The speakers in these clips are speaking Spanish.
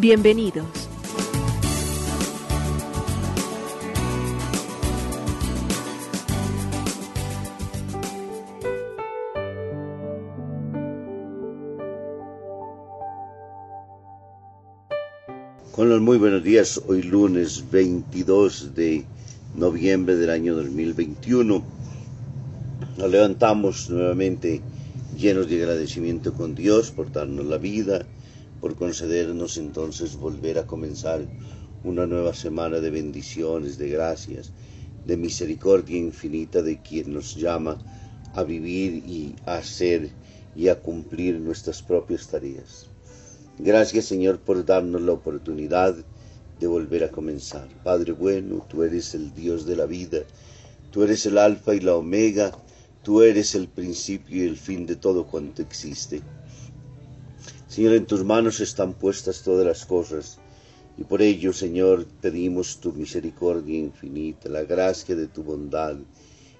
Bienvenidos. Con muy buenos días, hoy lunes 22 de noviembre del año 2021. Nos levantamos nuevamente llenos de agradecimiento con Dios por darnos la vida, por concedernos entonces volver a comenzar una nueva semana de bendiciones, de gracias, de misericordia infinita de quien nos llama a vivir y a hacer y a cumplir nuestras propias tareas. Gracias Señor por darnos la oportunidad de volver a comenzar. Padre bueno, tú eres el Dios de la vida, tú eres el alfa y la omega, tú eres el principio y el fin de todo cuanto existe. Señor, en tus manos están puestas todas las cosas, y por ello, Señor, pedimos tu misericordia infinita, la gracia de tu bondad,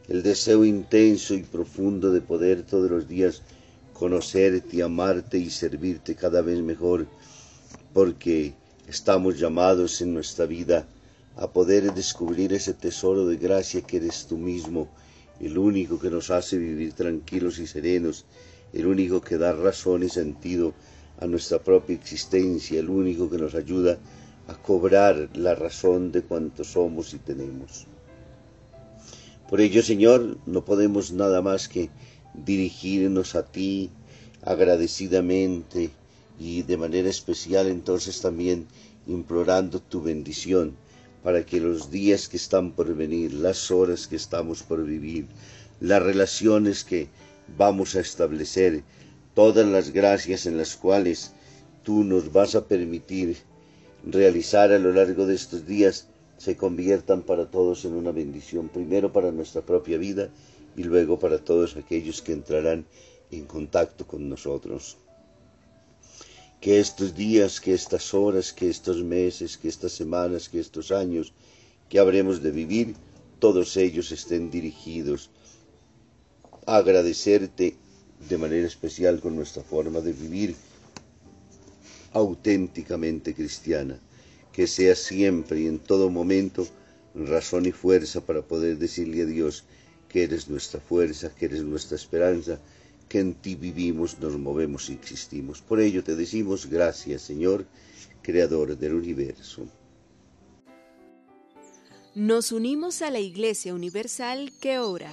el deseo intenso y profundo de poder todos los días conocerte, amarte y servirte cada vez mejor, porque estamos llamados en nuestra vida a poder descubrir ese tesoro de gracia que eres tú mismo, el único que nos hace vivir tranquilos y serenos, el único que da razón y sentido a nuestra propia existencia, el único que nos ayuda a cobrar la razón de cuanto somos y tenemos. Por ello, Señor, no podemos nada más que dirigirnos a ti agradecidamente y de manera especial entonces también implorando tu bendición para que los días que están por venir, las horas que estamos por vivir, las relaciones que vamos a establecer, todas las gracias en las cuales tú nos vas a permitir realizar a lo largo de estos días se conviertan para todos en una bendición, primero para nuestra propia vida y luego para todos aquellos que entrarán en contacto con nosotros. Que estos días, que estas horas, que estos meses, que estas semanas, que estos años que habremos de vivir, todos ellos estén dirigidos a agradecerte de manera especial con nuestra forma de vivir auténticamente cristiana, que sea siempre y en todo momento razón y fuerza para poder decirle a Dios que eres nuestra fuerza, que eres nuestra esperanza, que en ti vivimos, nos movemos y existimos. Por ello te decimos gracias, Señor, Creador del universo. Nos unimos a la Iglesia Universal que ora.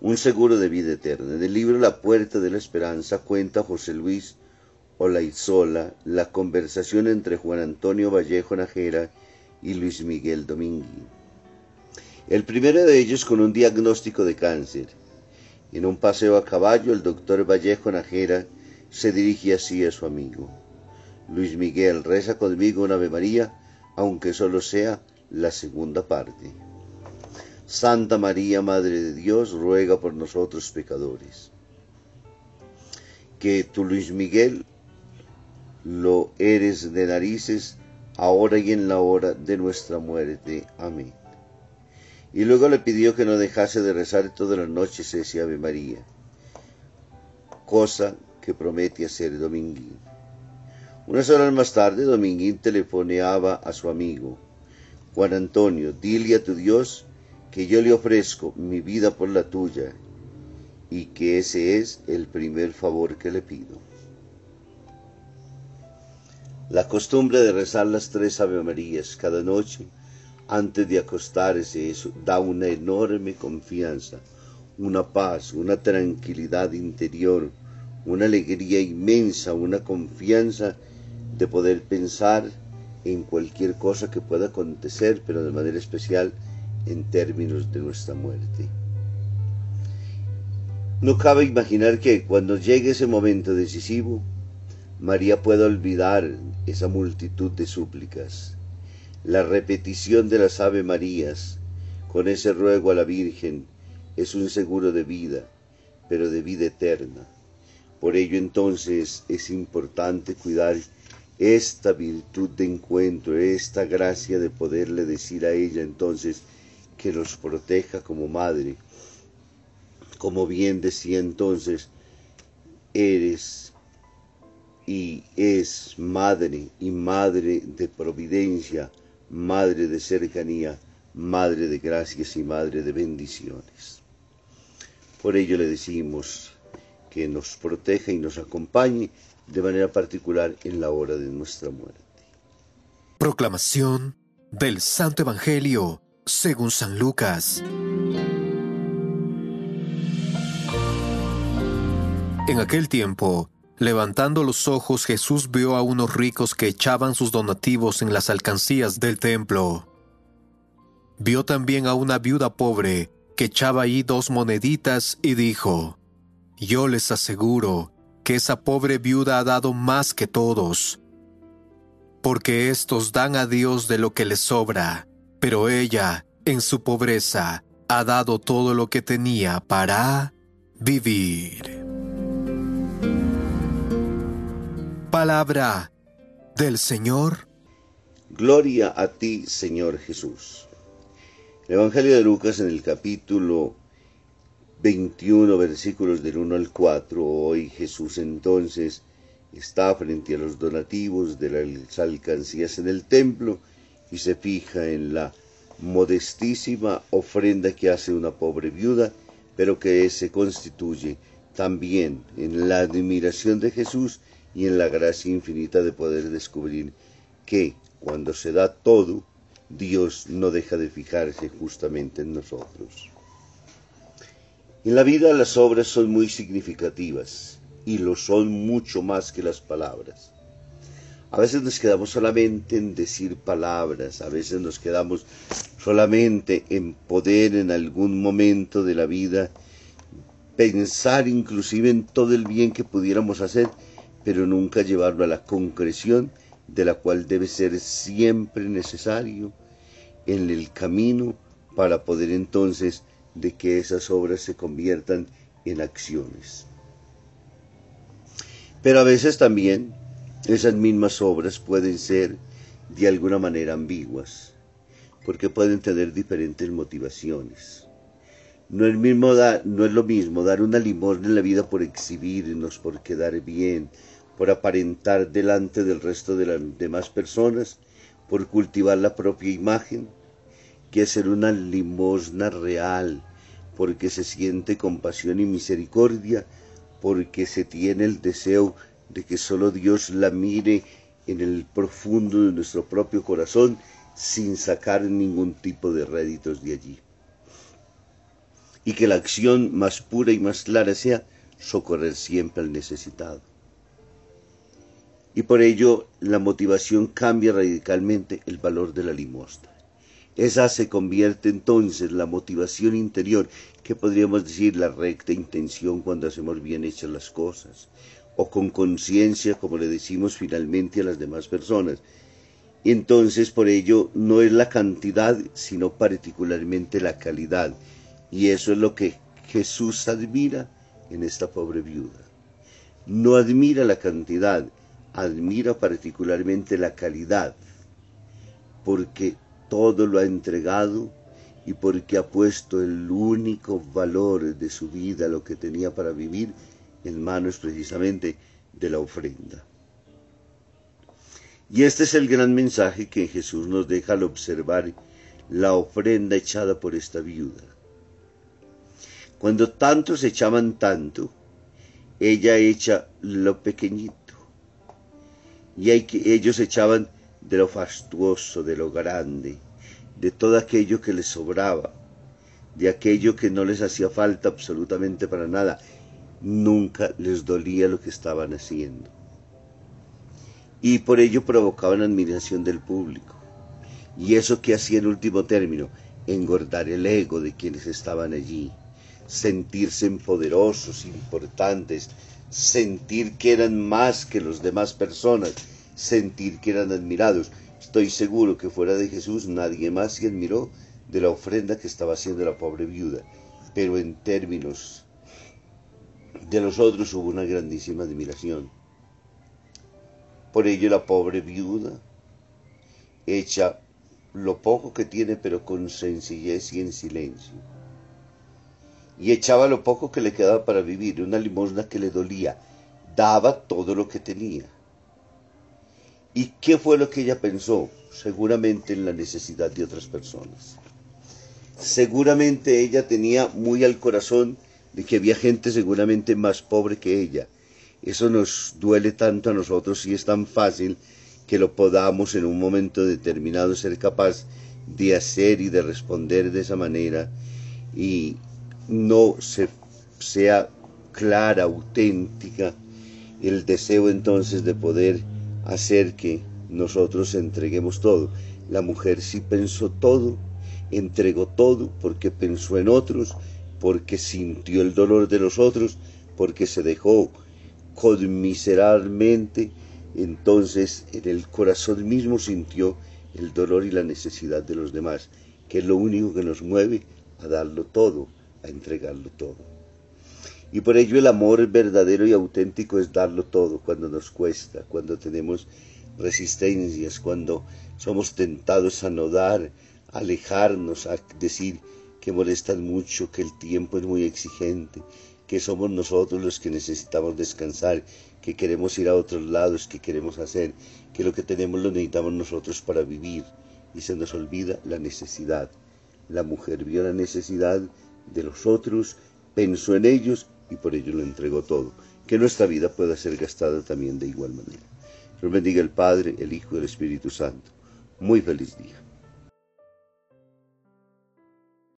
Un seguro de vida eterna. En el libro La Puerta de la Esperanza cuenta José Luis Olaizola la conversación entre Juan Antonio Vallejo Najera y Luis Miguel Domingui. El primero de ellos con un diagnóstico de cáncer. En un paseo a caballo, el doctor Vallejo Najera se dirige así a su amigo. Luis Miguel, reza conmigo un Ave María, aunque solo sea la segunda parte. Santa María, Madre de Dios, ruega por nosotros pecadores. Que tu Luis Miguel lo eres de narices, ahora y en la hora de nuestra muerte. Amén. Y luego le pidió que no dejase de rezar todas las noches ese Ave María, cosa que promete hacer Dominguín. Unas horas más tarde, Dominguín telefoneaba a su amigo, Juan Antonio, dile a tu Dios que yo le ofrezco mi vida por la tuya y que ese es el primer favor que le pido. La costumbre de rezar las tres Ave Marías cada noche antes de acostarse da una enorme confianza, una paz, una tranquilidad interior, una alegría inmensa, una confianza de poder pensar en cualquier cosa que pueda acontecer, pero de manera especial en términos de nuestra muerte. No cabe imaginar que cuando llegue ese momento decisivo, María pueda olvidar esa multitud de súplicas, la repetición de las Ave Marías, con ese ruego a la Virgen, es un seguro de vida, pero de vida eterna. Por ello entonces es importante cuidar esta virtud de encuentro, esta gracia de poderle decir a ella entonces que nos proteja como madre. Como bien decía entonces, eres y es madre y madre de providencia, madre de cercanía, madre de gracias y madre de bendiciones. Por ello le decimos que nos proteja y nos acompañe de manera particular en la hora de nuestra muerte. Proclamación del Santo Evangelio según San Lucas. En aquel tiempo, levantando los ojos, Jesús vio a unos ricos que echaban sus donativos en las alcancías del templo. Vio también a una viuda pobre que echaba ahí dos moneditas y dijo, Yo les aseguro que esa pobre viuda ha dado más que todos, porque éstos dan a Dios de lo que les sobra, pero ella, en su pobreza, ha dado todo lo que tenía para vivir. Palabra del Señor. Gloria a ti, Señor Jesús. El Evangelio de Lucas en el capítulo 21 versículos del 1 al 4. Hoy Jesús entonces está frente a los donativos de las alcancías en el templo y se fija en la modestísima ofrenda que hace una pobre viuda, pero que se constituye también en la admiración de Jesús y en la gracia infinita de poder descubrir que cuando se da todo, Dios no deja de fijarse justamente en nosotros. En la vida las obras son muy significativas y lo son mucho más que las palabras. A veces nos quedamos solamente en decir palabras, a veces nos quedamos solamente en poder en algún momento de la vida pensar inclusive en todo el bien que pudiéramos hacer, pero nunca llevarlo a la concreción de la cual debe ser siempre necesario en el camino para poder entonces de que esas obras se conviertan en acciones. Pero a veces también esas mismas obras pueden ser de alguna manera ambiguas, porque pueden tener diferentes motivaciones. No es, no es lo mismo dar una limosna en la vida por exhibirnos, por quedar bien, por aparentar delante del resto de las demás personas, por cultivar la propia imagen, que hacer una limosna real, porque se siente compasión y misericordia, porque se tiene el deseo de que solo Dios la mire en el profundo de nuestro propio corazón sin sacar ningún tipo de réditos de allí. Y que la acción más pura y más clara sea socorrer siempre al necesitado. Y por ello la motivación cambia radicalmente el valor de la limosna. Esa se convierte entonces la motivación interior, que podríamos decir la recta intención cuando hacemos bien hechas las cosas, o con conciencia, como le decimos finalmente a las demás personas. Y entonces por ello no es la cantidad, sino particularmente la calidad. Y eso es lo que Jesús admira en esta pobre viuda. No admira la cantidad, admira particularmente la calidad, porque todo lo ha entregado y porque ha puesto el único valor de su vida, lo que tenía para vivir, en manos precisamente de la ofrenda. Y este es el gran mensaje que Jesús nos deja al observar la ofrenda echada por esta viuda. Cuando tantos echaban tanto, ella echa lo pequeñito. Y ellos echaban de lo fastuoso, de lo grande, de todo aquello que les sobraba, de aquello que no les hacía falta absolutamente para nada. Nunca les dolía lo que estaban haciendo. Y por ello provocaban admiración del público. Y eso que hacía en último término, engordar el ego de quienes estaban allí, sentirse poderosos, importantes, sentir que eran más que los demás personas, sentir que eran admirados. Estoy seguro que fuera de Jesús nadie más se admiró de la ofrenda que estaba haciendo la pobre viuda, pero en términos de los otros hubo una grandísima admiración. Por ello la pobre viuda echa lo poco que tiene, pero con sencillez y en silencio. Y echaba lo poco que le quedaba para vivir, una limosna que le dolía. Daba todo lo que tenía. ¿Y qué fue lo que ella pensó? Seguramente en la necesidad de otras personas. Seguramente ella tenía muy al corazón de que había gente seguramente más pobre que ella. Eso nos duele tanto a nosotros y es tan fácil que lo podamos en un momento determinado ser capaz de hacer y de responder de esa manera y no se, sea clara, auténtica, el deseo entonces de poder hacer que nosotros entreguemos todo. La mujer sí pensó todo, entregó todo porque pensó en otros, porque sintió el dolor de los otros, porque se dejó conmiserablemente, entonces en el corazón mismo sintió el dolor y la necesidad de los demás, que es lo único que nos mueve a darlo todo, a entregarlo todo. Y por ello el amor verdadero y auténtico es darlo todo cuando nos cuesta, cuando tenemos resistencias, cuando somos tentados a no dar, a alejarnos, a decir que molestan mucho, que el tiempo es muy exigente, que somos nosotros los que necesitamos descansar, que queremos ir a otros lados, que queremos hacer, que lo que tenemos lo necesitamos nosotros para vivir y se nos olvida la necesidad. La mujer vio la necesidad de los otros, pensó en ellos y por ello lo entregó todo. Que nuestra vida pueda ser gastada también de igual manera. Dios bendiga el Padre, el Hijo y el Espíritu Santo. Muy feliz día.